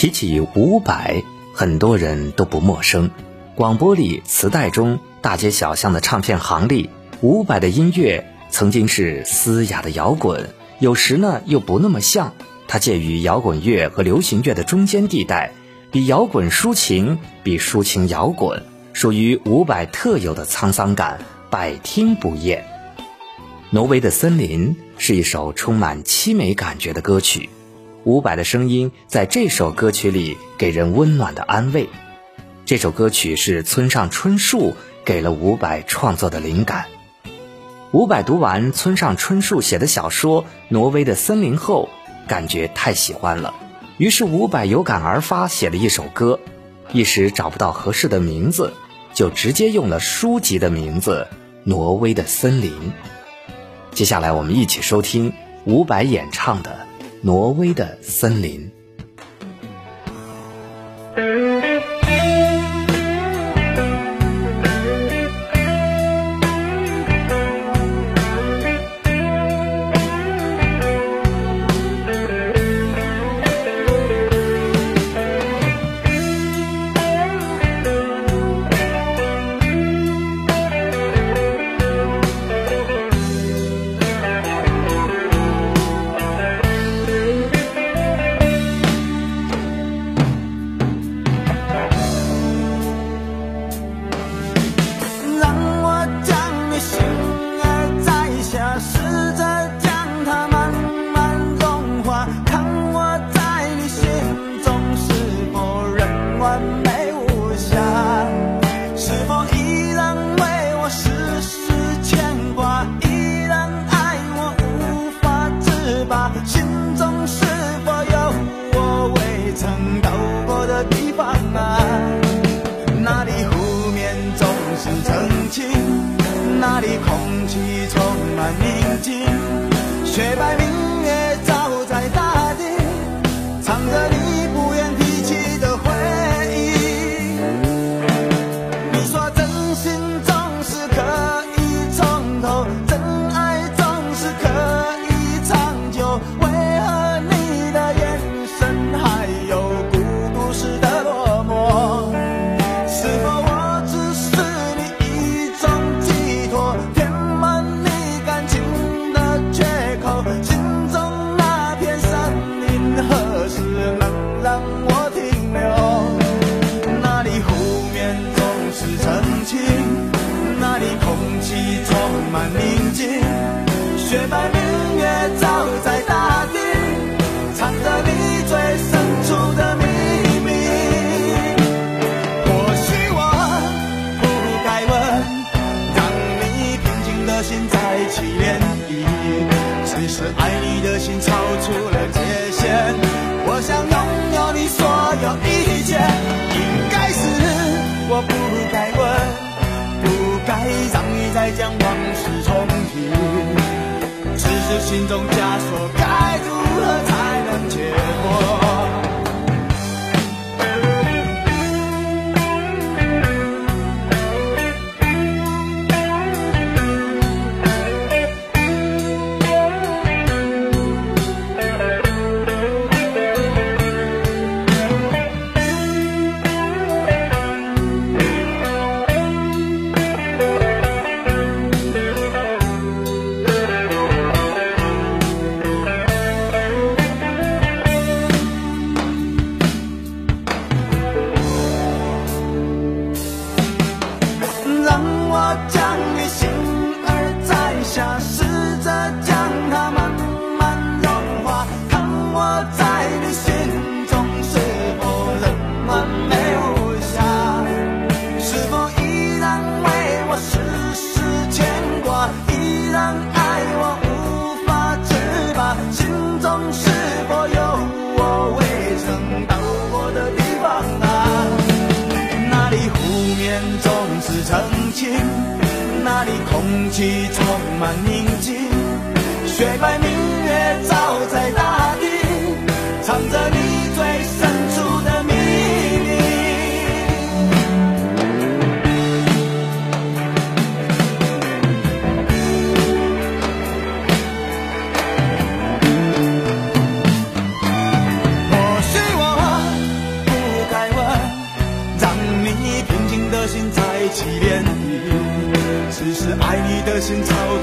提起伍佰，很多人都不陌生。广播里、磁带中、大街小巷的唱片行里，伍佰的音乐曾经是嘶哑的摇滚，有时呢又不那么像。它介于摇滚乐和流行乐的中间地带，比摇滚抒情，比抒情摇滚，属于伍佰特有的沧桑感，百听不厌。挪威的森林是一首充满凄美感觉的歌曲。伍佰的声音在这首歌曲里给人温暖的安慰。这首歌曲是村上春树给了伍佰创作的灵感。伍佰读完村上春树写的小说《挪威的森林》后，感觉太喜欢了，于是伍佰有感而发写了一首歌，一时找不到合适的名字，就直接用了书籍的名字《挪威的森林》。接下来我们一起收听伍佰演唱的。挪威的森林。是曾经那里空气充满宁静，雪白明月照在大充满心中枷锁。空气充满宁静，雪白明月照在大